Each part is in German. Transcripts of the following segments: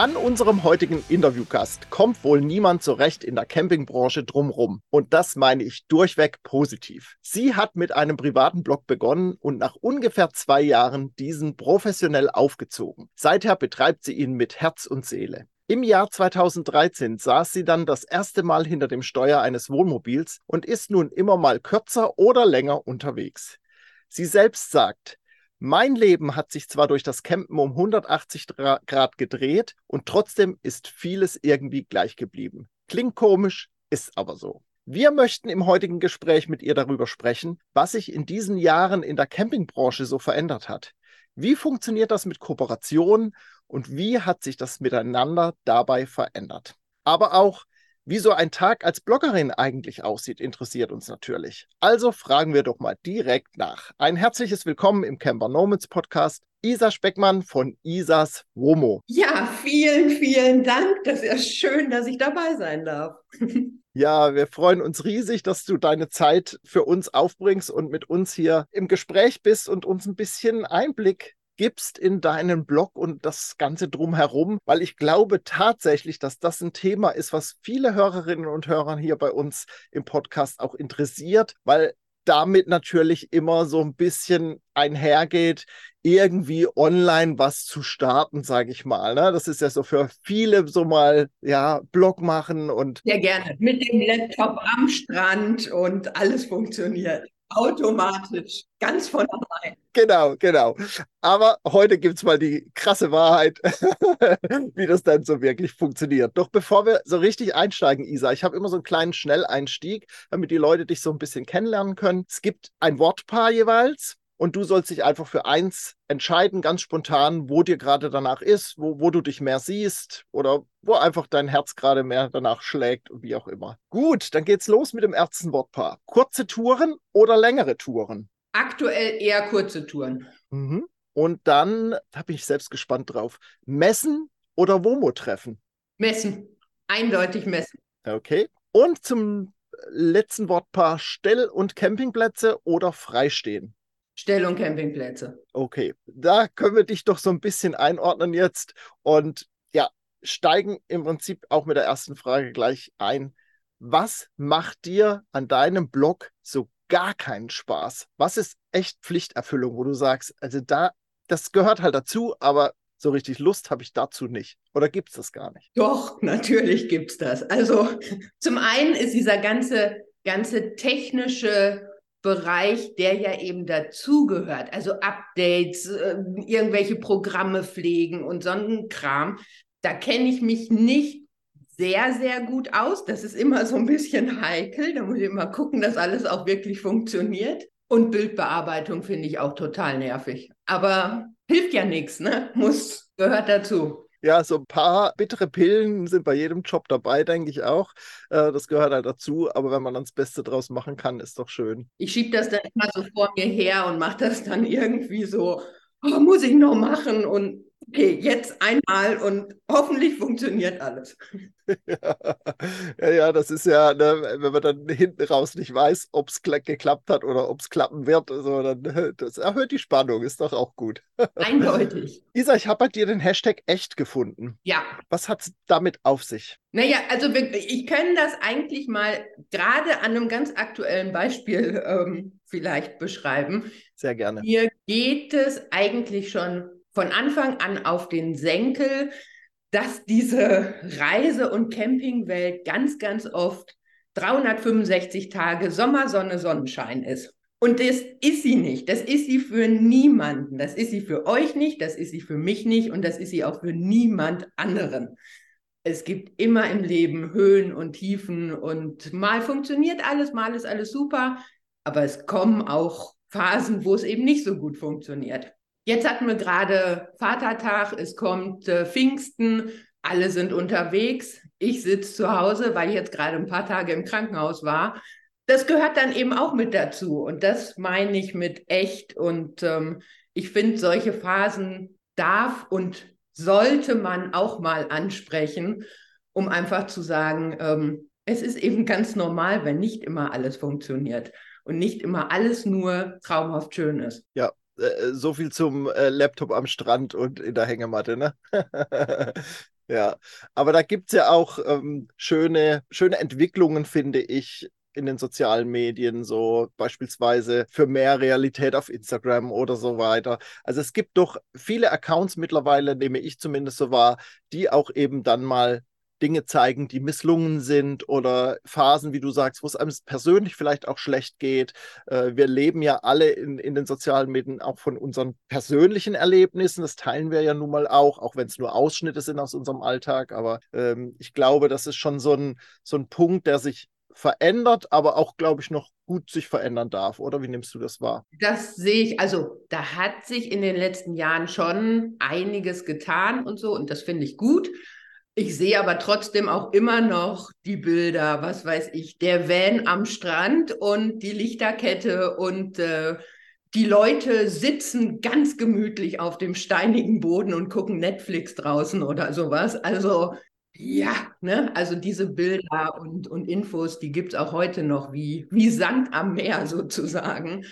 An unserem heutigen Interviewgast kommt wohl niemand so recht in der Campingbranche drumrum. Und das meine ich durchweg positiv. Sie hat mit einem privaten Blog begonnen und nach ungefähr zwei Jahren diesen professionell aufgezogen. Seither betreibt sie ihn mit Herz und Seele. Im Jahr 2013 saß sie dann das erste Mal hinter dem Steuer eines Wohnmobils und ist nun immer mal kürzer oder länger unterwegs. Sie selbst sagt, mein Leben hat sich zwar durch das Campen um 180 Grad gedreht und trotzdem ist vieles irgendwie gleich geblieben. Klingt komisch, ist aber so. Wir möchten im heutigen Gespräch mit ihr darüber sprechen, was sich in diesen Jahren in der Campingbranche so verändert hat. Wie funktioniert das mit Kooperation und wie hat sich das Miteinander dabei verändert? Aber auch, wie so ein Tag als Bloggerin eigentlich aussieht, interessiert uns natürlich. Also fragen wir doch mal direkt nach. Ein herzliches Willkommen im Camper Nomads Podcast. Isa Speckmann von Isas Womo. Ja, vielen, vielen Dank. Das ist ja schön, dass ich dabei sein darf. Ja, wir freuen uns riesig, dass du deine Zeit für uns aufbringst und mit uns hier im Gespräch bist und uns ein bisschen Einblick gibst in deinen Blog und das Ganze drumherum, weil ich glaube tatsächlich, dass das ein Thema ist, was viele Hörerinnen und Hörer hier bei uns im Podcast auch interessiert, weil damit natürlich immer so ein bisschen einhergeht, irgendwie online was zu starten, sage ich mal. Ne? Das ist ja so für viele so mal, ja, Blog machen und. Ja, gerne. Mit dem Laptop am Strand und alles funktioniert. Automatisch, ganz von allein. Genau, genau. Aber heute gibt es mal die krasse Wahrheit, wie das dann so wirklich funktioniert. Doch bevor wir so richtig einsteigen, Isa, ich habe immer so einen kleinen Schnelleinstieg, damit die Leute dich so ein bisschen kennenlernen können. Es gibt ein Wortpaar jeweils und du sollst dich einfach für eins entscheiden, ganz spontan, wo dir gerade danach ist, wo, wo du dich mehr siehst oder wo einfach dein Herz gerade mehr danach schlägt und wie auch immer. Gut, dann geht's los mit dem ersten Wortpaar. Kurze Touren oder längere Touren? Aktuell eher kurze Touren. Mhm. Und dann, da bin ich selbst gespannt drauf, Messen oder WOMO-Treffen? Messen. Eindeutig messen. Okay. Und zum letzten Wortpaar Stell- und Campingplätze oder Freistehen? Stell- und Campingplätze. Okay, da können wir dich doch so ein bisschen einordnen jetzt und ja, steigen im Prinzip auch mit der ersten Frage gleich ein. Was macht dir an deinem Blog so gar keinen Spaß? Was ist echt Pflichterfüllung, wo du sagst, also da, das gehört halt dazu, aber so richtig Lust habe ich dazu nicht. Oder gibt es das gar nicht? Doch, natürlich gibt es das. Also zum einen ist dieser ganze, ganze technische Bereich, der ja eben dazugehört, also Updates, äh, irgendwelche Programme pflegen und so ein Kram, da kenne ich mich nicht sehr, sehr gut aus. Das ist immer so ein bisschen heikel. Da muss ich immer gucken, dass alles auch wirklich funktioniert. Und Bildbearbeitung finde ich auch total nervig. Aber hilft ja nichts, ne? Muss, gehört dazu. Ja, so ein paar bittere Pillen sind bei jedem Job dabei, denke ich auch. Äh, das gehört halt dazu. Aber wenn man dann das Beste draus machen kann, ist doch schön. Ich schiebe das dann immer so vor mir her und mache das dann irgendwie so, oh, muss ich noch machen und okay, jetzt einmal und hoffentlich funktioniert alles. Ja, ja, das ist ja, ne, wenn man dann hinten raus nicht weiß, ob es geklappt hat oder ob es klappen wird, also dann, das erhöht die Spannung, ist doch auch gut. Eindeutig. Isa, ich habe bei dir den Hashtag echt gefunden. Ja. Was hat es damit auf sich? Naja, also wir, ich kann das eigentlich mal gerade an einem ganz aktuellen Beispiel ähm, vielleicht beschreiben. Sehr gerne. Hier geht es eigentlich schon von Anfang an auf den Senkel, dass diese Reise- und Campingwelt ganz, ganz oft 365 Tage Sommer, Sonne, Sonnenschein ist. Und das ist sie nicht. Das ist sie für niemanden. Das ist sie für euch nicht, das ist sie für mich nicht und das ist sie auch für niemand anderen. Es gibt immer im Leben Höhen und Tiefen und mal funktioniert alles, mal ist alles super, aber es kommen auch Phasen, wo es eben nicht so gut funktioniert. Jetzt hatten wir gerade Vatertag, es kommt äh, Pfingsten, alle sind unterwegs. Ich sitze zu Hause, weil ich jetzt gerade ein paar Tage im Krankenhaus war. das gehört dann eben auch mit dazu. Und das meine ich mit echt. Und ähm, ich finde, solche Phasen darf und sollte man auch mal ansprechen, um einfach zu sagen, ähm, es ist eben ganz normal, wenn nicht immer alles funktioniert und nicht immer alles nur traumhaft schön ist. Ja, äh, so viel zum äh, Laptop am Strand und in der Hängematte, ne? ja, aber da gibt es ja auch ähm, schöne, schöne Entwicklungen, finde ich, in den sozialen Medien, so beispielsweise für mehr Realität auf Instagram oder so weiter. Also es gibt doch viele Accounts mittlerweile, nehme ich zumindest so wahr, die auch eben dann mal Dinge zeigen, die misslungen sind oder Phasen, wie du sagst, wo es einem persönlich vielleicht auch schlecht geht. Äh, wir leben ja alle in, in den sozialen Medien auch von unseren persönlichen Erlebnissen. Das teilen wir ja nun mal auch, auch wenn es nur Ausschnitte sind aus unserem Alltag. Aber ähm, ich glaube, das ist schon so ein, so ein Punkt, der sich verändert, aber auch, glaube ich, noch gut sich verändern darf. Oder wie nimmst du das wahr? Das sehe ich, also da hat sich in den letzten Jahren schon einiges getan und so, und das finde ich gut. Ich sehe aber trotzdem auch immer noch die Bilder, was weiß ich, der Van am Strand und die Lichterkette und äh, die Leute sitzen ganz gemütlich auf dem steinigen Boden und gucken Netflix draußen oder sowas. Also ja, ne? also diese Bilder und, und Infos, die gibt es auch heute noch wie, wie Sand am Meer sozusagen.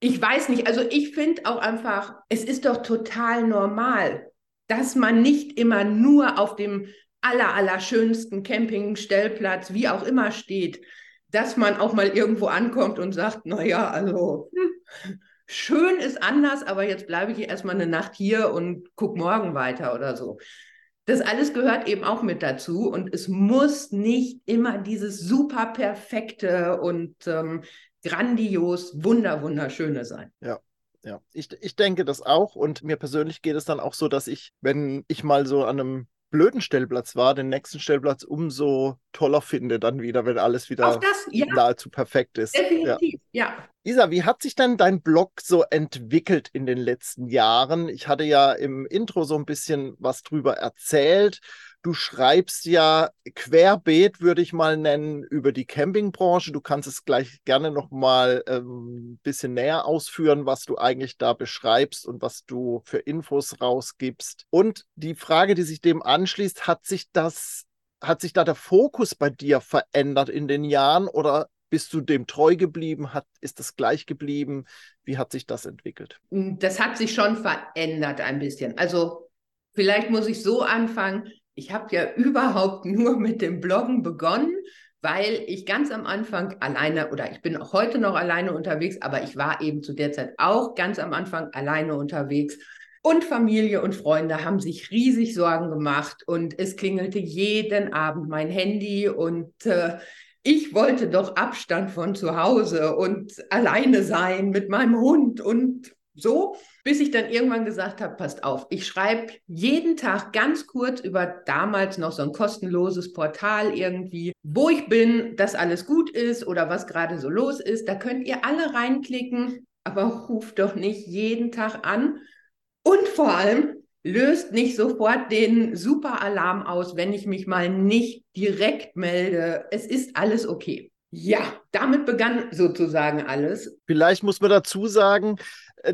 Ich weiß nicht, also ich finde auch einfach, es ist doch total normal, dass man nicht immer nur auf dem aller, aller schönsten Campingstellplatz, wie auch immer steht, dass man auch mal irgendwo ankommt und sagt, naja, also schön ist anders, aber jetzt bleibe ich erstmal eine Nacht hier und gucke morgen weiter oder so. Das alles gehört eben auch mit dazu und es muss nicht immer dieses super perfekte und ähm, grandios, wunder, wunderschöne sein. Ja. Ja, ich, ich denke das auch und mir persönlich geht es dann auch so, dass ich, wenn ich mal so an einem blöden Stellplatz war, den nächsten Stellplatz umso toller finde, dann wieder, wenn alles wieder das, ja. nahezu perfekt ist. Definitiv, ja. ja. Isa, wie hat sich denn dein Blog so entwickelt in den letzten Jahren? Ich hatte ja im Intro so ein bisschen was drüber erzählt. Du schreibst ja querbeet, würde ich mal nennen, über die Campingbranche. Du kannst es gleich gerne noch mal ein ähm, bisschen näher ausführen, was du eigentlich da beschreibst und was du für Infos rausgibst. Und die Frage, die sich dem anschließt, hat sich das, hat sich da der Fokus bei dir verändert in den Jahren oder bist du dem treu geblieben? Hat, ist das gleich geblieben? Wie hat sich das entwickelt? Das hat sich schon verändert ein bisschen. Also vielleicht muss ich so anfangen ich habe ja überhaupt nur mit dem Bloggen begonnen, weil ich ganz am Anfang alleine oder ich bin auch heute noch alleine unterwegs, aber ich war eben zu der Zeit auch ganz am Anfang alleine unterwegs. Und Familie und Freunde haben sich riesig Sorgen gemacht und es klingelte jeden Abend mein Handy und äh, ich wollte doch Abstand von zu Hause und alleine sein mit meinem Hund und so, bis ich dann irgendwann gesagt habe, passt auf, ich schreibe jeden Tag ganz kurz über damals noch so ein kostenloses Portal irgendwie, wo ich bin, dass alles gut ist oder was gerade so los ist. Da könnt ihr alle reinklicken, aber ruft doch nicht jeden Tag an. Und vor allem löst nicht sofort den Super-Alarm aus, wenn ich mich mal nicht direkt melde. Es ist alles okay. Ja, damit begann sozusagen alles. Vielleicht muss man dazu sagen,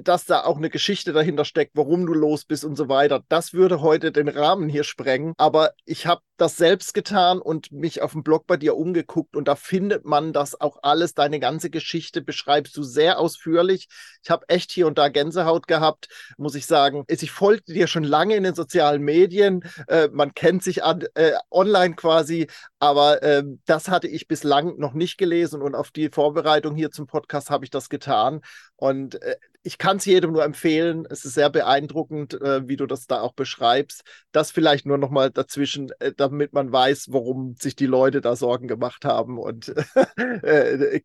dass da auch eine Geschichte dahinter steckt, warum du los bist und so weiter. Das würde heute den Rahmen hier sprengen. Aber ich habe das selbst getan und mich auf dem Blog bei dir umgeguckt und da findet man das auch alles. Deine ganze Geschichte beschreibst du sehr ausführlich. Ich habe echt hier und da Gänsehaut gehabt, muss ich sagen. Ich folgte dir schon lange in den sozialen Medien. Äh, man kennt sich an, äh, online quasi, aber äh, das hatte ich bislang noch nicht gelesen und auf die Vorbereitung hier zum Podcast habe ich das getan. Und äh, ich kann es jedem nur empfehlen. Es ist sehr beeindruckend, äh, wie du das da auch beschreibst. Das vielleicht nur noch mal dazwischen, äh, damit man weiß, warum sich die Leute da Sorgen gemacht haben und äh,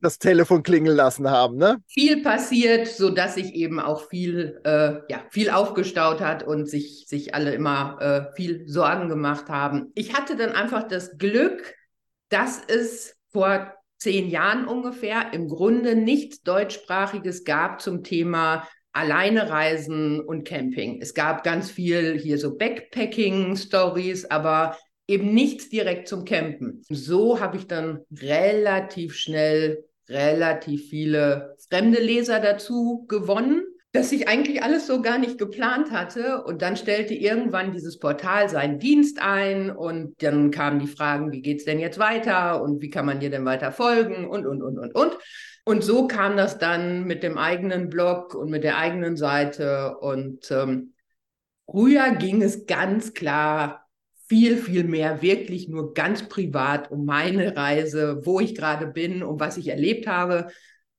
das Telefon klingeln lassen haben. Ne? Viel passiert, sodass sich eben auch viel, äh, ja, viel aufgestaut hat und sich, sich alle immer äh, viel Sorgen gemacht haben. Ich hatte dann einfach das Glück, dass es vor zehn Jahren ungefähr im Grunde nichts deutschsprachiges gab zum Thema alleine reisen und Camping. Es gab ganz viel hier so Backpacking-Stories, aber eben nichts direkt zum Campen. So habe ich dann relativ schnell relativ viele fremde Leser dazu gewonnen, dass ich eigentlich alles so gar nicht geplant hatte. Und dann stellte irgendwann dieses Portal seinen Dienst ein und dann kamen die Fragen, wie geht es denn jetzt weiter und wie kann man dir denn weiter folgen und, und, und, und, und. Und so kam das dann mit dem eigenen Blog und mit der eigenen Seite. Und ähm, früher ging es ganz klar viel, viel mehr wirklich nur ganz privat um meine Reise, wo ich gerade bin, um was ich erlebt habe.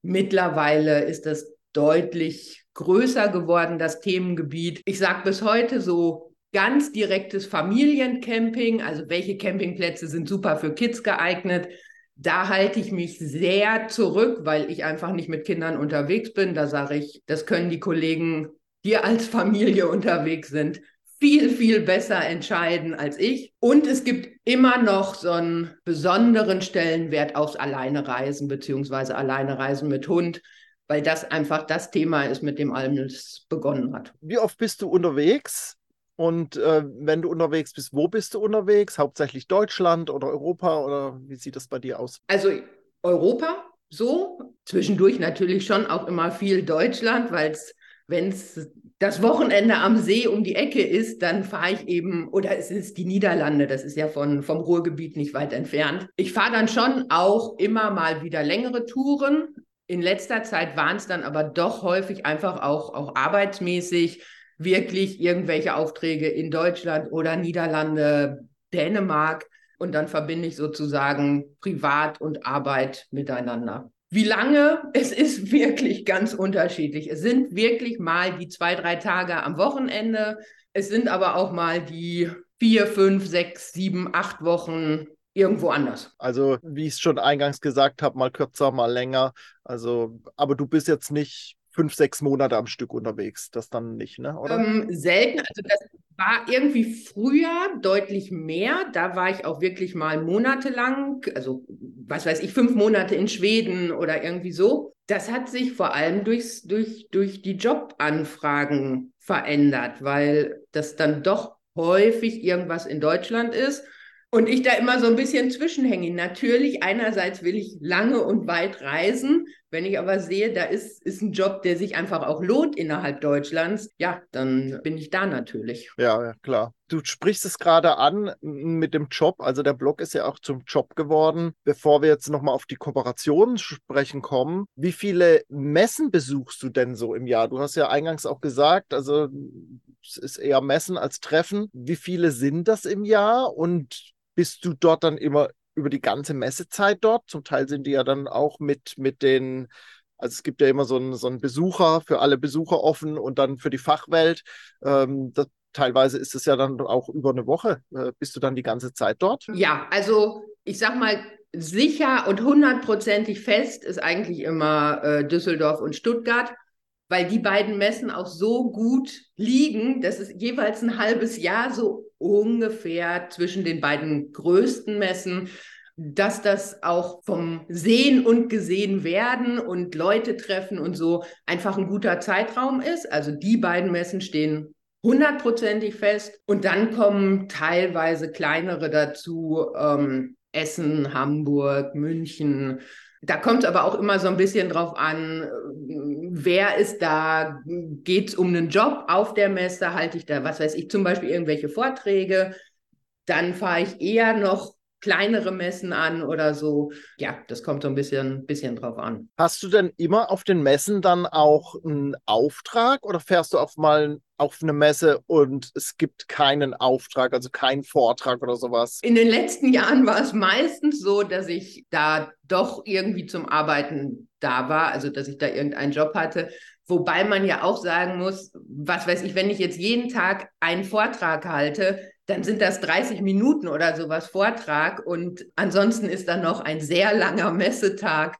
Mittlerweile ist das deutlich größer geworden, das Themengebiet. Ich sage bis heute so ganz direktes Familiencamping, also welche Campingplätze sind super für Kids geeignet. Da halte ich mich sehr zurück, weil ich einfach nicht mit Kindern unterwegs bin. Da sage ich, das können die Kollegen, die als Familie unterwegs sind, viel, viel besser entscheiden als ich. Und es gibt immer noch so einen besonderen Stellenwert aufs Alleinereisen beziehungsweise Alleinereisen mit Hund weil das einfach das Thema ist, mit dem alles begonnen hat. Wie oft bist du unterwegs? Und äh, wenn du unterwegs bist, wo bist du unterwegs? Hauptsächlich Deutschland oder Europa oder wie sieht das bei dir aus? Also Europa so, zwischendurch natürlich schon auch immer viel Deutschland, weil es, wenn es das Wochenende am See um die Ecke ist, dann fahre ich eben, oder es ist die Niederlande, das ist ja von, vom Ruhrgebiet nicht weit entfernt. Ich fahre dann schon auch immer mal wieder längere Touren, in letzter Zeit waren es dann aber doch häufig einfach auch, auch arbeitsmäßig wirklich irgendwelche Aufträge in Deutschland oder Niederlande, Dänemark. Und dann verbinde ich sozusagen Privat und Arbeit miteinander. Wie lange? Es ist wirklich ganz unterschiedlich. Es sind wirklich mal die zwei, drei Tage am Wochenende. Es sind aber auch mal die vier, fünf, sechs, sieben, acht Wochen irgendwo anders. Also, wie ich es schon eingangs gesagt habe, mal kürzer, mal länger. Also, aber du bist jetzt nicht fünf, sechs Monate am Stück unterwegs. Das dann nicht, ne? Oder? Ähm, selten. Also das war irgendwie früher deutlich mehr. Da war ich auch wirklich mal monatelang, also was weiß ich, fünf Monate in Schweden oder irgendwie so. Das hat sich vor allem durchs, durch, durch die Jobanfragen verändert, weil das dann doch häufig irgendwas in Deutschland ist und ich da immer so ein bisschen zwischenhänge. Natürlich, einerseits will ich lange und weit reisen. Wenn ich aber sehe, da ist, ist ein Job, der sich einfach auch lohnt innerhalb Deutschlands, ja, dann bin ich da natürlich. Ja, ja, klar. Du sprichst es gerade an mit dem Job. Also der Blog ist ja auch zum Job geworden. Bevor wir jetzt nochmal auf die Kooperation sprechen kommen, wie viele Messen besuchst du denn so im Jahr? Du hast ja eingangs auch gesagt, also es ist eher Messen als Treffen. Wie viele sind das im Jahr und bist du dort dann immer über die ganze Messezeit dort? Zum Teil sind die ja dann auch mit, mit den, also es gibt ja immer so einen, so einen Besucher, für alle Besucher offen und dann für die Fachwelt. Ähm, das, teilweise ist es ja dann auch über eine Woche. Äh, bist du dann die ganze Zeit dort? Ja, also ich sag mal, sicher und hundertprozentig fest ist eigentlich immer äh, Düsseldorf und Stuttgart weil die beiden Messen auch so gut liegen, dass es jeweils ein halbes Jahr so ungefähr zwischen den beiden größten Messen, dass das auch vom Sehen und Gesehen werden und Leute treffen und so einfach ein guter Zeitraum ist. Also die beiden Messen stehen hundertprozentig fest und dann kommen teilweise kleinere dazu, ähm, Essen, Hamburg, München, da kommt es aber auch immer so ein bisschen drauf an, wer ist da, geht es um einen Job auf der Messe, halte ich da, was weiß ich, zum Beispiel irgendwelche Vorträge, dann fahre ich eher noch kleinere Messen an oder so. Ja, das kommt so ein bisschen, bisschen drauf an. Hast du denn immer auf den Messen dann auch einen Auftrag oder fährst du auf mal auf eine Messe und es gibt keinen Auftrag, also keinen Vortrag oder sowas? In den letzten Jahren war es meistens so, dass ich da doch irgendwie zum Arbeiten da war, also dass ich da irgendeinen Job hatte. Wobei man ja auch sagen muss, was weiß ich, wenn ich jetzt jeden Tag einen Vortrag halte, dann sind das 30 Minuten oder sowas Vortrag und ansonsten ist dann noch ein sehr langer Messetag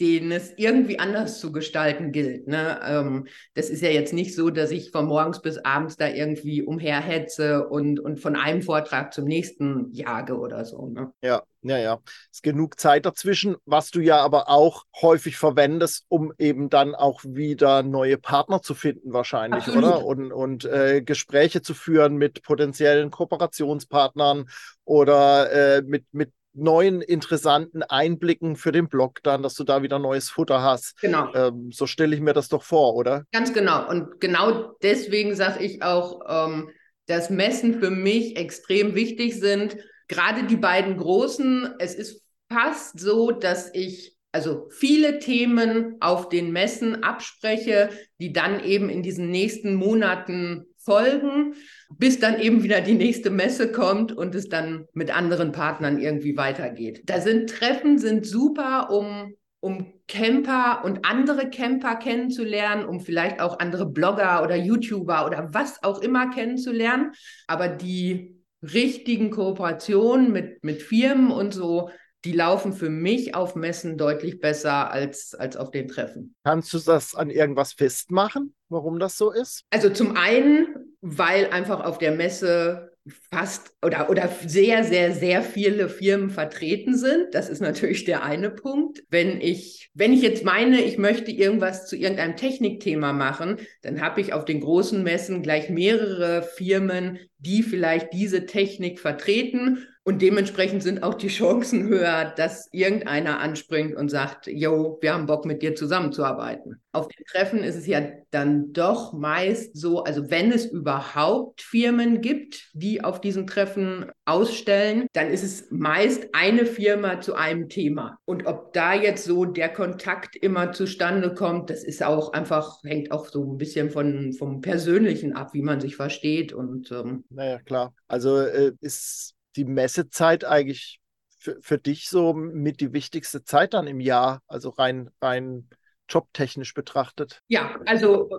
den es irgendwie anders zu gestalten gilt. Ne? Ähm, das ist ja jetzt nicht so, dass ich von morgens bis abends da irgendwie umherhetze und, und von einem Vortrag zum nächsten jage oder so. Ne? Ja, ja, ja. Es ist genug Zeit dazwischen, was du ja aber auch häufig verwendest, um eben dann auch wieder neue Partner zu finden, wahrscheinlich, Absolut. oder? Und, und äh, Gespräche zu führen mit potenziellen Kooperationspartnern oder äh, mit, mit neuen interessanten Einblicken für den Blog dann, dass du da wieder neues Futter hast. Genau. Ähm, so stelle ich mir das doch vor, oder? Ganz genau. Und genau deswegen sage ich auch, ähm, dass Messen für mich extrem wichtig sind. Gerade die beiden großen. Es ist fast so, dass ich also viele Themen auf den Messen abspreche, die dann eben in diesen nächsten Monaten folgen, bis dann eben wieder die nächste Messe kommt und es dann mit anderen Partnern irgendwie weitergeht. Da sind Treffen sind super, um um Camper und andere Camper kennenzulernen, um vielleicht auch andere Blogger oder YouTuber oder was auch immer kennenzulernen. Aber die richtigen Kooperationen mit, mit Firmen und so, die laufen für mich auf Messen deutlich besser als, als auf den Treffen. Kannst du das an irgendwas festmachen, warum das so ist? Also zum einen, weil einfach auf der Messe fast oder, oder sehr, sehr, sehr viele Firmen vertreten sind. Das ist natürlich der eine Punkt. Wenn ich, wenn ich jetzt meine, ich möchte irgendwas zu irgendeinem Technikthema machen, dann habe ich auf den großen Messen gleich mehrere Firmen, die vielleicht diese Technik vertreten und dementsprechend sind auch die Chancen höher, dass irgendeiner anspringt und sagt, yo, wir haben Bock mit dir zusammenzuarbeiten. Auf den Treffen ist es ja dann doch meist so, also wenn es überhaupt Firmen gibt, die auf diesen Treffen ausstellen, dann ist es meist eine Firma zu einem Thema. Und ob da jetzt so der Kontakt immer zustande kommt, das ist auch einfach, hängt auch so ein bisschen von, vom Persönlichen ab, wie man sich versteht. Und ähm, naja, klar. Also äh, ist die Messezeit eigentlich für, für dich so mit die wichtigste Zeit dann im Jahr, also rein, rein jobtechnisch betrachtet? Ja, also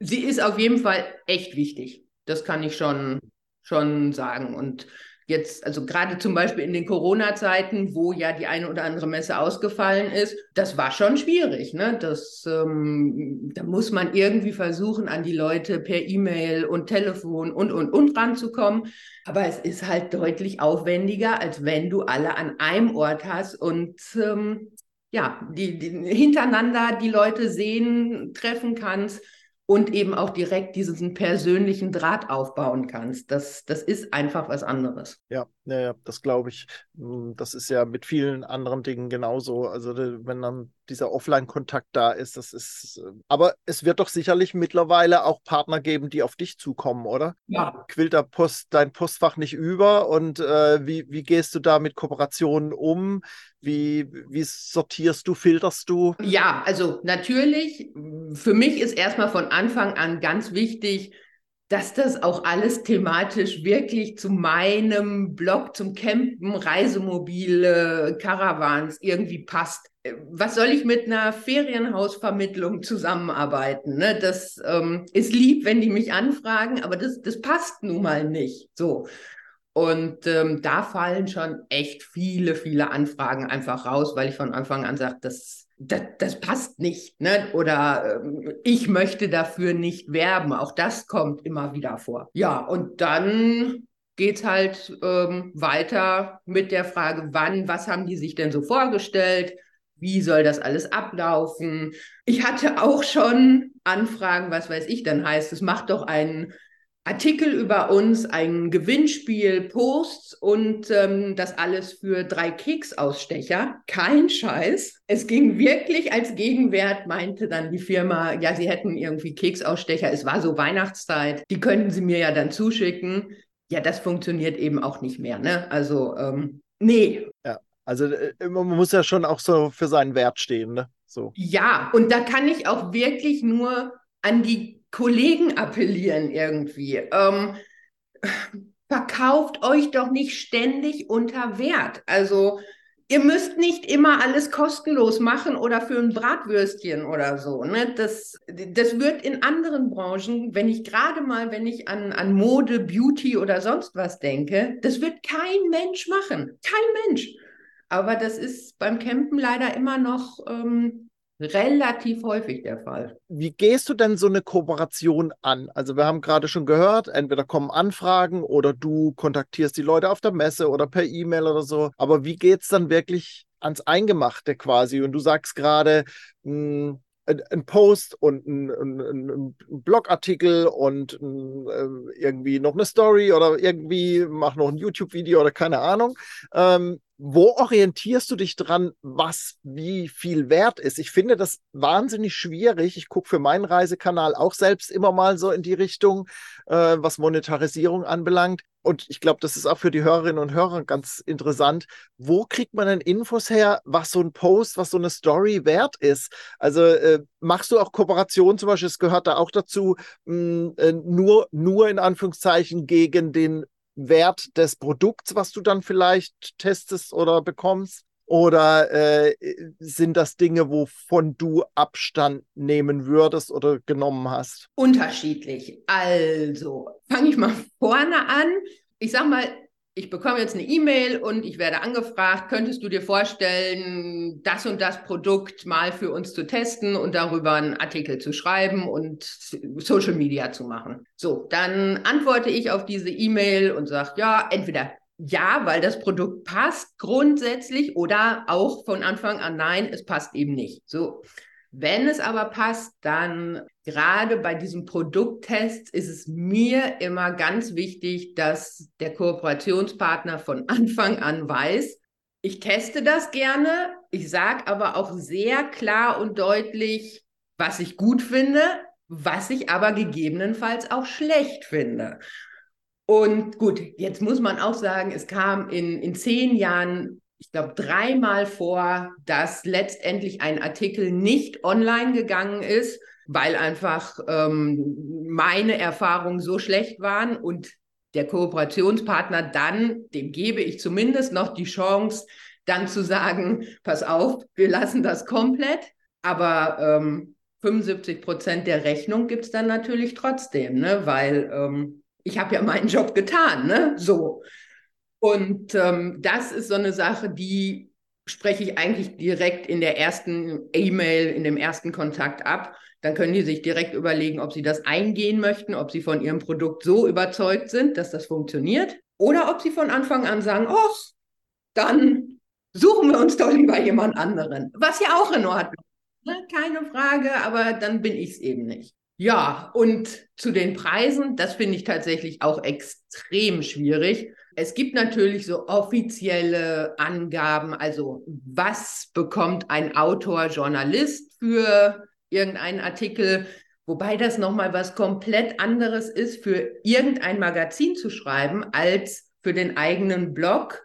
sie ist auf jeden Fall echt wichtig. Das kann ich schon, schon sagen. Und jetzt, also gerade zum Beispiel in den Corona-Zeiten, wo ja die eine oder andere Messe ausgefallen ist, das war schon schwierig. Ne? Das, ähm, da muss man irgendwie versuchen, an die Leute per E-Mail und Telefon und, und, und ranzukommen. Aber es ist halt deutlich aufwendiger, als wenn du alle an einem Ort hast und ähm, ja, die, die hintereinander die Leute sehen, treffen kannst und eben auch direkt diesen persönlichen Draht aufbauen kannst. Das, das ist einfach was anderes. Ja, ja, ja das glaube ich. Hm, das ist ja mit vielen anderen Dingen genauso. Also wenn dann dieser Offline-Kontakt da ist, das ist. Äh, aber es wird doch sicherlich mittlerweile auch Partner geben, die auf dich zukommen, oder? Ja. Quillt da Post, dein Postfach nicht über und äh, wie, wie gehst du da mit Kooperationen um? Wie, wie sortierst du, filterst du? Ja, also natürlich, für mich ist erstmal von Anfang an ganz wichtig, dass das auch alles thematisch wirklich zu meinem Blog, zum Campen, Reisemobile, Caravans irgendwie passt. Was soll ich mit einer Ferienhausvermittlung zusammenarbeiten? Ne? Das ähm, ist lieb, wenn die mich anfragen, aber das, das passt nun mal nicht. So. Und ähm, da fallen schon echt viele, viele Anfragen einfach raus, weil ich von Anfang an sage, das, das, das passt nicht. Ne? Oder ähm, ich möchte dafür nicht werben. Auch das kommt immer wieder vor. Ja, und dann geht es halt ähm, weiter mit der Frage, wann, was haben die sich denn so vorgestellt? Wie soll das alles ablaufen? Ich hatte auch schon Anfragen, was weiß ich, dann heißt es, macht doch einen Artikel über uns, ein Gewinnspiel, Posts und ähm, das alles für drei Keksausstecher. Kein Scheiß. Es ging wirklich als Gegenwert, meinte dann die Firma, ja, sie hätten irgendwie Keksausstecher. Es war so Weihnachtszeit. Die könnten sie mir ja dann zuschicken. Ja, das funktioniert eben auch nicht mehr. Ne? Also, ähm, nee. Ja, also äh, man muss ja schon auch so für seinen Wert stehen. Ne? So. Ja, und da kann ich auch wirklich nur an die Kollegen appellieren irgendwie. Ähm, verkauft euch doch nicht ständig unter Wert. Also ihr müsst nicht immer alles kostenlos machen oder für ein Bratwürstchen oder so. Ne? Das, das wird in anderen Branchen, wenn ich gerade mal, wenn ich an, an Mode, Beauty oder sonst was denke, das wird kein Mensch machen. Kein Mensch. aber das ist beim Campen leider immer noch ähm, relativ häufig der Fall. Wie gehst du denn so eine Kooperation an? Also wir haben gerade schon gehört, entweder kommen Anfragen oder du kontaktierst die Leute auf der Messe oder per E-Mail oder so. Aber wie geht es dann wirklich ans Eingemachte quasi? Und du sagst gerade, hm, ein, Post und ein, ein, ein Blogartikel und ein, äh, irgendwie noch eine Story oder irgendwie mach noch ein YouTube-Video oder keine Ahnung. Ähm, wo orientierst du dich dran, was wie viel wert ist? Ich finde das wahnsinnig schwierig. Ich gucke für meinen Reisekanal auch selbst immer mal so in die Richtung, äh, was Monetarisierung anbelangt. Und ich glaube, das ist auch für die Hörerinnen und Hörer ganz interessant. Wo kriegt man denn Infos her, was so ein Post, was so eine Story wert ist? Also äh, machst du auch Kooperationen zum Beispiel, es gehört da auch dazu, mh, hm, äh, nur, nur in Anführungszeichen gegen den Wert des Produkts, was du dann vielleicht testest oder bekommst? Oder äh, sind das Dinge, wovon du Abstand nehmen würdest oder genommen hast? Unterschiedlich. Also, fange ich mal vorne an. Ich sag mal, ich bekomme jetzt eine E-Mail und ich werde angefragt, könntest du dir vorstellen, das und das Produkt mal für uns zu testen und darüber einen Artikel zu schreiben und Social Media zu machen? So, dann antworte ich auf diese E-Mail und sage, ja, entweder ja, weil das Produkt passt grundsätzlich oder auch von Anfang an nein, es passt eben nicht. So. Wenn es aber passt, dann gerade bei diesem Produkttest ist es mir immer ganz wichtig, dass der Kooperationspartner von Anfang an weiß, ich teste das gerne, ich sage aber auch sehr klar und deutlich, was ich gut finde, was ich aber gegebenenfalls auch schlecht finde. Und gut, jetzt muss man auch sagen, es kam in, in zehn Jahren ich glaube, dreimal vor, dass letztendlich ein Artikel nicht online gegangen ist, weil einfach ähm, meine Erfahrungen so schlecht waren und der Kooperationspartner dann, dem gebe ich zumindest noch die Chance, dann zu sagen, pass auf, wir lassen das komplett, aber ähm, 75 Prozent der Rechnung gibt es dann natürlich trotzdem, ne? weil ähm, ich habe ja meinen Job getan, ne? so. Und ähm, das ist so eine Sache, die spreche ich eigentlich direkt in der ersten E-Mail, in dem ersten Kontakt ab. Dann können die sich direkt überlegen, ob sie das eingehen möchten, ob sie von ihrem Produkt so überzeugt sind, dass das funktioniert, oder ob sie von Anfang an sagen, oh, dann suchen wir uns doch lieber jemand anderen. Was ja auch in Ordnung ist, ne? keine Frage, aber dann bin ich es eben nicht. Ja, und zu den Preisen, das finde ich tatsächlich auch extrem schwierig es gibt natürlich so offizielle Angaben, also was bekommt ein Autor, Journalist für irgendeinen Artikel, wobei das nochmal was komplett anderes ist, für irgendein Magazin zu schreiben, als für den eigenen Blog,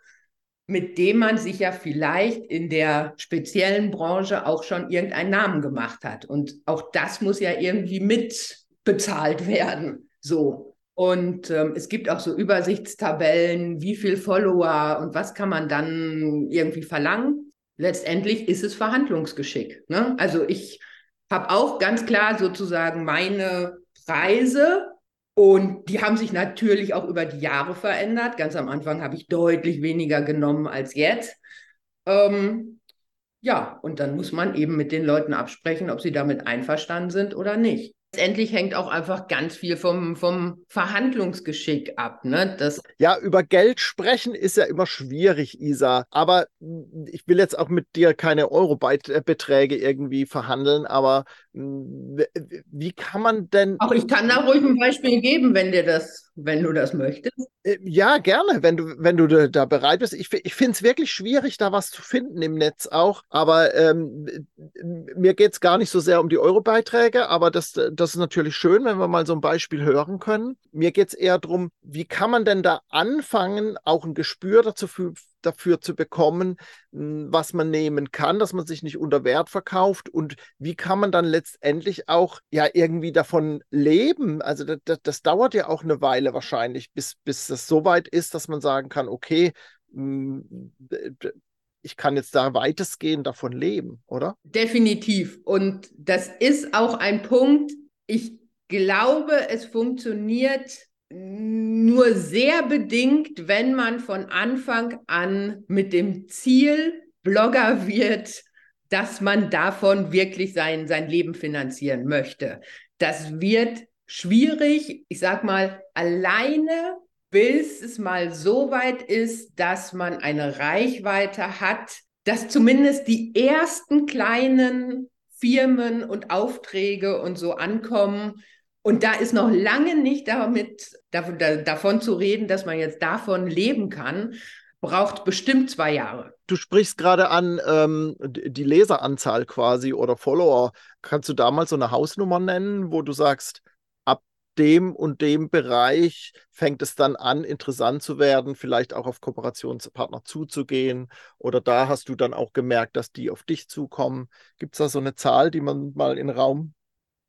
mit dem man sich ja vielleicht in der speziellen Branche auch schon irgendeinen Namen gemacht hat. Und auch das muss ja irgendwie mitbezahlt werden. So. Und ähm, es gibt auch so Übersichtstabellen, wie viel Follower und was kann man dann irgendwie verlangen. Letztendlich ist es Verhandlungsgeschick. Ne? Also ich habe auch ganz klar sozusagen meine Preise und die haben sich natürlich auch über die Jahre verändert. Ganz am Anfang habe ich deutlich weniger genommen als jetzt. Ähm, ja, und dann muss man eben mit den Leuten absprechen, ob sie damit einverstanden sind oder nicht. Letztendlich hängt auch einfach ganz viel vom, vom Verhandlungsgeschick ab. Ne? Das ja, über Geld sprechen ist ja immer schwierig, Isa. Aber ich will jetzt auch mit dir keine Eurobeträge irgendwie verhandeln, aber wie kann man denn. Auch ich kann da ruhig ein Beispiel geben, wenn dir das, wenn du das möchtest. Äh, ja, gerne, wenn du, wenn du da bereit bist. Ich, ich finde es wirklich schwierig, da was zu finden im Netz auch. Aber ähm, mir geht es gar nicht so sehr um die Eurobeiträge, aber das, das ist natürlich schön, wenn wir mal so ein Beispiel hören können. Mir geht es eher darum, wie kann man denn da anfangen, auch ein Gespür dazu dafür zu bekommen, hm, was man nehmen kann, dass man sich nicht unter Wert verkauft und wie kann man dann letztendlich auch ja irgendwie davon leben. Also das, das, das dauert ja auch eine Weile wahrscheinlich, bis, bis das so weit ist, dass man sagen kann, okay, hm, ich kann jetzt da weitestgehend davon leben, oder? Definitiv. Und das ist auch ein Punkt, ich glaube, es funktioniert Nur sehr bedingt, wenn man von Anfang an mit dem Ziel Blogger wird, dass man davon wirklich sein, sein Leben finanzieren möchte. Das wird schwierig, ich sag mal, alleine, bis es mal so weit ist, dass man eine Reichweite hat, dass zumindest die ersten kleinen Firmen und Aufträge und so ankommen. Und da ist noch lange nicht damit, davon zu reden, dass man jetzt davon leben kann braucht bestimmt zwei Jahre. Du sprichst gerade an ähm, die Leseranzahl quasi oder Follower. Kannst du da mal so eine Hausnummer nennen, wo du sagst, ab dem und dem Bereich fängt es dann an, interessant zu werden, vielleicht auch auf Kooperationspartner zuzugehen? Oder da hast du dann auch gemerkt, dass die auf dich zukommen? Gibt es da so eine Zahl, die man mal in den Raum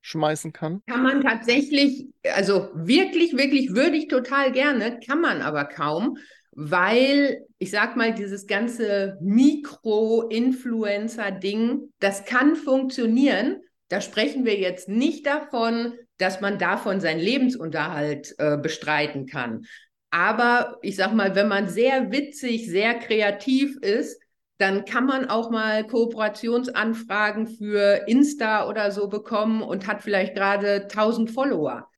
schmeißen kann? Kann man tatsächlich, also wirklich, wirklich würde ich total gerne, kann man aber kaum weil ich sag mal, dieses ganze Mikro-Influencer-Ding, das kann funktionieren. Da sprechen wir jetzt nicht davon, dass man davon seinen Lebensunterhalt äh, bestreiten kann. Aber ich sag mal, wenn man sehr witzig, sehr kreativ ist, dann kann man auch mal Kooperationsanfragen für Insta oder so bekommen und hat vielleicht gerade 1000 Follower.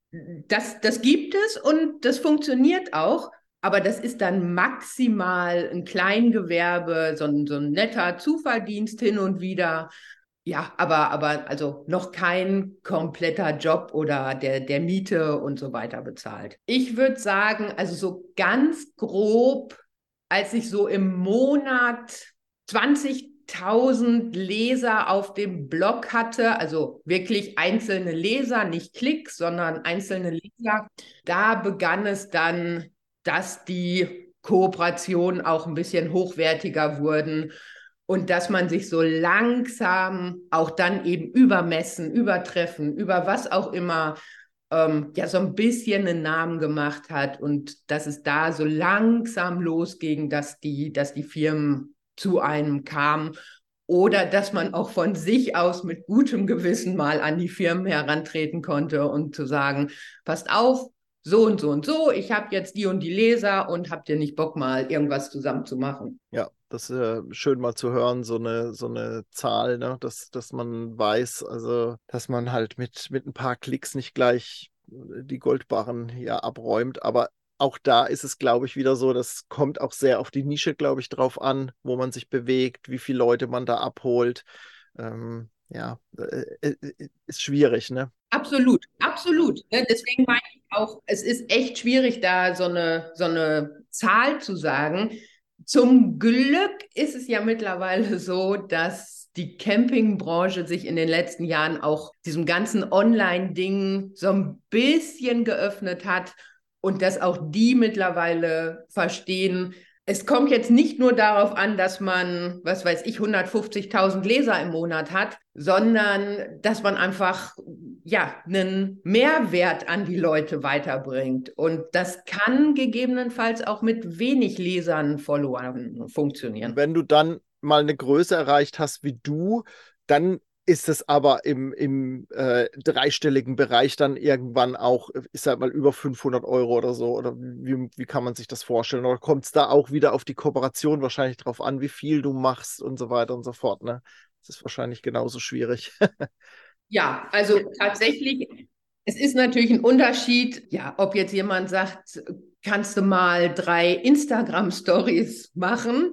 Das, das gibt es und das funktioniert auch. Aber das ist dann maximal ein Kleingewerbe, so ein, so ein netter Zuverdienst hin und wieder. Ja, aber, aber also noch kein kompletter Job oder der, der Miete und so weiter bezahlt. Ich würde sagen, also so ganz grob, als ich so im Monat 20.000 Leser auf dem Blog hatte, also wirklich einzelne Leser, nicht Klicks, sondern einzelne Leser, da begann es dann dass die Kooperationen auch ein bisschen hochwertiger wurden und dass man sich so langsam auch dann eben übermessen, übertreffen, über was auch immer ähm, ja so ein bisschen einen Namen gemacht hat und dass es da so langsam losging, dass die, dass die Firmen zu einem kamen oder dass man auch von sich aus mit gutem Gewissen mal an die Firmen herantreten konnte und zu sagen, passt auf, so und so und so, ich habe jetzt die und die Leser und habt ihr nicht Bock mal irgendwas zusammen zu machen? Ja, das ist äh, schön mal zu hören, so eine, so eine Zahl, ne? dass, dass man weiß, also dass man halt mit, mit ein paar Klicks nicht gleich äh, die Goldbarren hier abräumt, aber auch da ist es, glaube ich, wieder so, das kommt auch sehr auf die Nische, glaube ich, drauf an, wo man sich bewegt, wie viele Leute man da abholt. Ähm, ja, äh, äh, ist schwierig, ne? Absolut, absolut. Ne? Deswegen meine ich auch, es ist echt schwierig, da so eine, so eine Zahl zu sagen. Zum Glück ist es ja mittlerweile so, dass die Campingbranche sich in den letzten Jahren auch diesem ganzen Online-Ding so ein bisschen geöffnet hat und dass auch die mittlerweile verstehen, es kommt jetzt nicht nur darauf an, dass man, was weiß ich, 150.000 Leser im Monat hat, sondern dass man einfach ja einen Mehrwert an die Leute weiterbringt. Und das kann gegebenenfalls auch mit wenig Lesern, Followern funktionieren. Wenn du dann mal eine Größe erreicht hast wie du, dann ist es aber im, im äh, dreistelligen Bereich dann irgendwann auch, ich sag mal, über 500 Euro oder so? Oder wie, wie kann man sich das vorstellen? Oder kommt es da auch wieder auf die Kooperation wahrscheinlich drauf an, wie viel du machst und so weiter und so fort? Ne? Das ist wahrscheinlich genauso schwierig. ja, also tatsächlich, es ist natürlich ein Unterschied, ja, ob jetzt jemand sagt, kannst du mal drei Instagram-Stories machen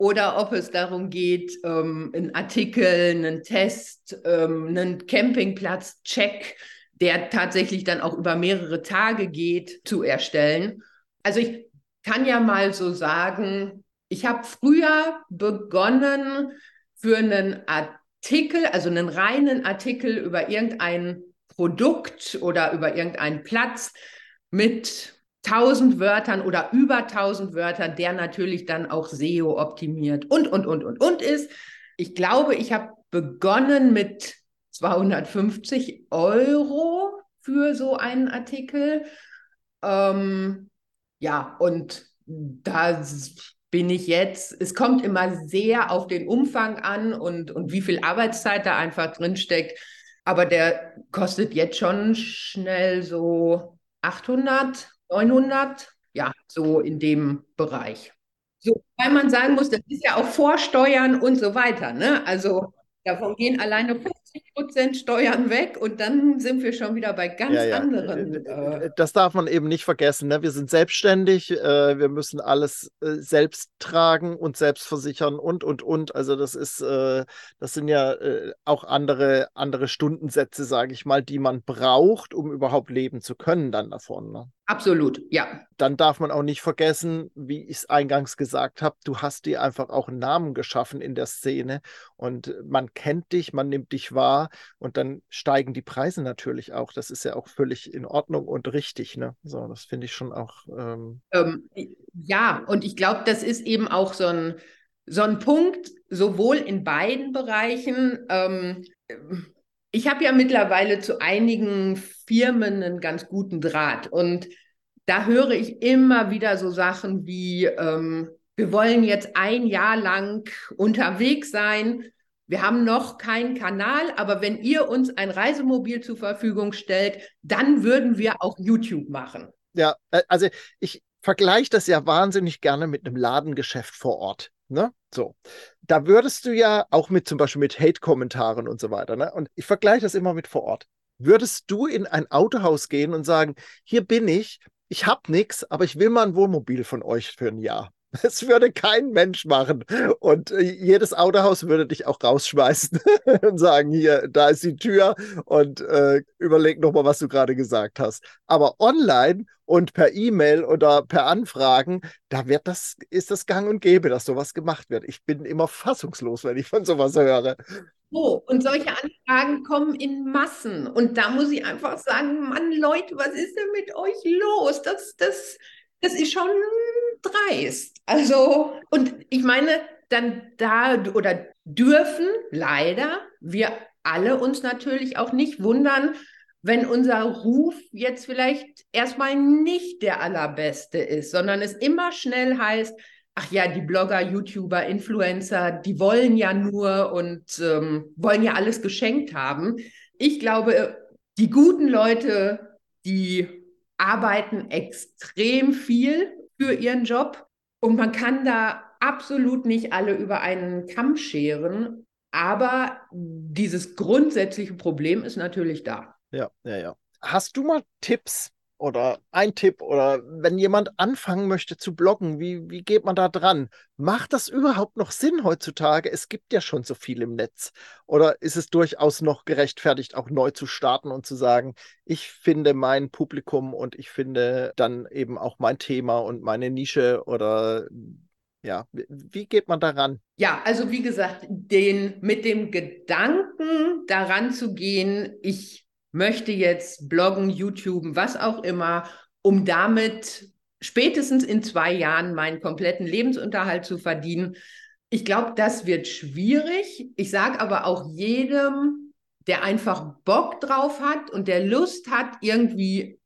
oder ob es darum geht, ähm, einen Artikel, einen Test, ähm, einen Campingplatz-Check, der tatsächlich dann auch über mehrere Tage geht, zu erstellen. Also ich kann ja mal so sagen, ich habe früher begonnen für einen Artikel, also einen reinen Artikel über irgendein Produkt oder über irgendeinen Platz mit 1000 Wörtern oder über 1000 Wörtern, der natürlich dann auch SEO optimiert und, und, und, und, und ist. Ich glaube, ich habe begonnen mit 250 Euro für so einen Artikel. Ähm, ja, und da bin ich jetzt, es kommt immer sehr auf den Umfang an und, und wie viel Arbeitszeit da einfach drin steckt. Aber der kostet jetzt schon schnell so 800 900, ja, so in dem Bereich. So, weil man sagen muss, das ist ja auch Vorsteuern und so weiter. Ne? Also davon gehen alleine 50 Prozent Steuern weg und dann sind wir schon wieder bei ganz ja, ja. anderen. Äh, äh, äh, das darf man eben nicht vergessen. Ne? Wir sind selbstständig, äh, wir müssen alles äh, selbst tragen und selbst versichern und, und, und. Also das ist, äh, das sind ja auch andere, andere Stundensätze, sage ich mal, die man braucht, um überhaupt leben zu können dann davon. Ne? Absolut, ja. Dann darf man auch nicht vergessen, wie ich es eingangs gesagt habe, du hast dir einfach auch einen Namen geschaffen in der Szene und man kennt dich, man nimmt dich wahr und dann steigen die Preise natürlich auch. Das ist ja auch völlig in Ordnung und richtig. Ne? So, das finde ich schon auch. Ähm... Ähm, ja, und ich glaube, das ist eben auch so ein, so ein Punkt, sowohl in beiden Bereichen. Ähm, ich habe ja mittlerweile zu einigen Firmen einen ganz guten Draht und da höre ich immer wieder so Sachen wie, ähm, wir wollen jetzt ein Jahr lang unterwegs sein. Wir haben noch keinen Kanal, aber wenn ihr uns ein Reisemobil zur Verfügung stellt, dann würden wir auch YouTube machen. Ja, äh, also ich vergleiche das ja wahnsinnig gerne mit einem Ladengeschäft vor Ort. Ne? So. Da würdest du ja auch mit zum Beispiel mit Hate-Kommentaren und so weiter, ne? Und ich vergleiche das immer mit vor Ort. Würdest du in ein Autohaus gehen und sagen, hier bin ich, ich habe nichts, aber ich will mal ein Wohnmobil von euch für ein Jahr. Das würde kein Mensch machen. Und äh, jedes Autohaus würde dich auch rausschmeißen und sagen, hier, da ist die Tür und äh, überleg nochmal, was du gerade gesagt hast. Aber online und per E-Mail oder per Anfragen, da wird das, ist das gang und gäbe, dass sowas gemacht wird. Ich bin immer fassungslos, wenn ich von sowas höre. So, und solche Anfragen kommen in Massen. Und da muss ich einfach sagen, Mann, Leute, was ist denn mit euch los? Das, das, das ist schon dreist. Also, und ich meine, dann da oder dürfen leider wir alle uns natürlich auch nicht wundern, wenn unser Ruf jetzt vielleicht erstmal nicht der allerbeste ist, sondern es immer schnell heißt, ach ja, die Blogger, YouTuber, Influencer, die wollen ja nur und ähm, wollen ja alles geschenkt haben. Ich glaube, die guten Leute, die arbeiten extrem viel für ihren Job und man kann da absolut nicht alle über einen Kamm scheren, aber dieses grundsätzliche Problem ist natürlich da. Ja, ja, ja. Hast du mal Tipps oder ein Tipp oder wenn jemand anfangen möchte zu bloggen, wie, wie geht man da dran? Macht das überhaupt noch Sinn heutzutage? Es gibt ja schon so viel im Netz. Oder ist es durchaus noch gerechtfertigt, auch neu zu starten und zu sagen, ich finde mein Publikum und ich finde dann eben auch mein Thema und meine Nische oder ja, wie geht man daran? Ja, also wie gesagt, den mit dem Gedanken daran zu gehen, ich möchte jetzt bloggen, YouTuben, was auch immer, um damit spätestens in zwei Jahren meinen kompletten Lebensunterhalt zu verdienen. Ich glaube, das wird schwierig. Ich sage aber auch jedem, der einfach Bock drauf hat und der Lust hat, irgendwie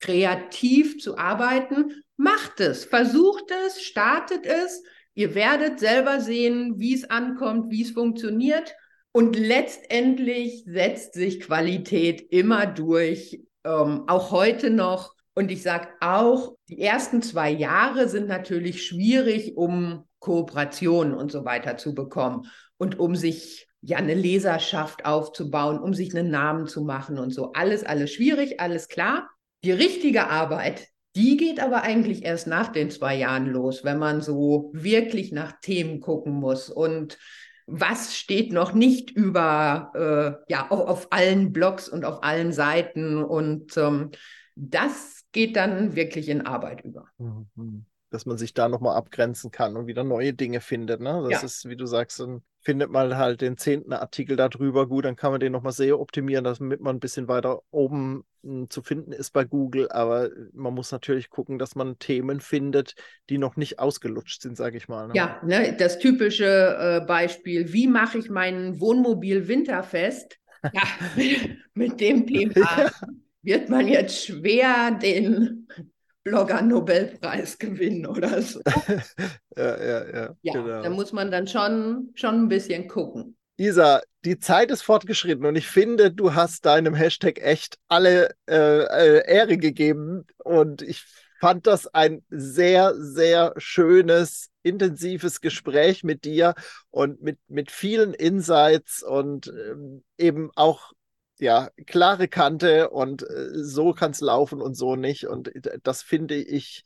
kreativ zu arbeiten, macht es, versucht es, startet es. Ihr werdet selber sehen, wie es ankommt, wie es funktioniert. Und letztendlich setzt sich Qualität immer durch, ähm, auch heute noch. Und ich sage auch, die ersten zwei Jahre sind natürlich schwierig, um Kooperationen und so weiter zu bekommen und um sich ja eine Leserschaft aufzubauen, um sich einen Namen zu machen und so. Alles, alles schwierig, alles klar. Die richtige Arbeit, die geht aber eigentlich erst nach den zwei Jahren los, wenn man so wirklich nach Themen gucken muss und was steht noch nicht über, äh, ja, auf, auf, allen Blogs und auf allen Seiten. Und ähm, das geht dann wirklich in Arbeit über. Mhm. Dass man sich da nochmal abgrenzen kann und wieder neue Dinge findet. Ne? Das ja. ist, wie du sagst, ein findet man halt den zehnten Artikel darüber. Gut, dann kann man den nochmal sehr optimieren, damit man ein bisschen weiter oben hm, zu finden ist bei Google. Aber man muss natürlich gucken, dass man Themen findet, die noch nicht ausgelutscht sind, sage ich mal. Ne? Ja, ne, das typische äh, Beispiel, wie mache ich mein Wohnmobil winterfest? Ja, mit, mit dem Thema ja. wird man jetzt schwer den Blogger-Nobelpreis gewinnen oder so. ja, ja, ja. Ja, genau. da muss man dann schon, schon ein bisschen gucken. Isa, die Zeit ist fortgeschritten und ich finde, du hast deinem Hashtag echt alle äh, äh, Ehre gegeben und ich fand das ein sehr, sehr schönes, intensives Gespräch mit dir und mit, mit vielen Insights und ähm, eben auch ja, klare Kante und äh, so kann es laufen und so nicht. Und das finde ich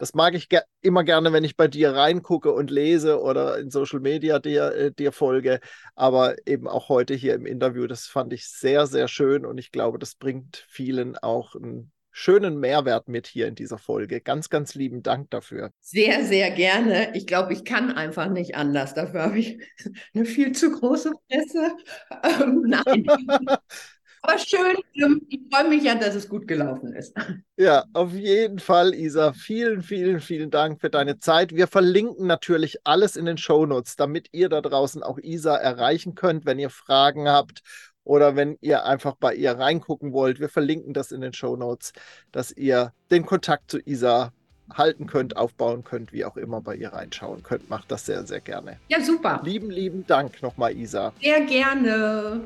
das mag ich ge immer gerne, wenn ich bei dir reingucke und lese oder in Social Media dir, äh, dir folge. Aber eben auch heute hier im Interview, das fand ich sehr, sehr schön und ich glaube, das bringt vielen auch einen schönen Mehrwert mit hier in dieser Folge. Ganz, ganz lieben Dank dafür. Sehr, sehr gerne. Ich glaube, ich kann einfach nicht anders. Dafür habe ich eine viel zu große Fresse. Ähm, nein. Aber schön, ähm, ich freue mich ja, dass es gut gelaufen ist. Ja, auf jeden Fall, Isa. Vielen, vielen, vielen Dank für deine Zeit. Wir verlinken natürlich alles in den Shownotes, damit ihr da draußen auch Isa erreichen könnt, wenn ihr Fragen habt oder wenn ihr einfach bei ihr reingucken wollt. Wir verlinken das in den Shownotes, dass ihr den Kontakt zu Isa halten könnt, aufbauen könnt, wie auch immer bei ihr reinschauen könnt. Macht das sehr, sehr gerne. Ja, super. Lieben, lieben Dank nochmal, Isa. Sehr gerne.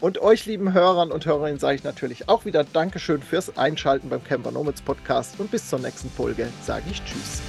Und euch, lieben Hörern und Hörerinnen, sage ich natürlich auch wieder Dankeschön fürs Einschalten beim Camper Nomads Podcast und bis zur nächsten Folge sage ich Tschüss.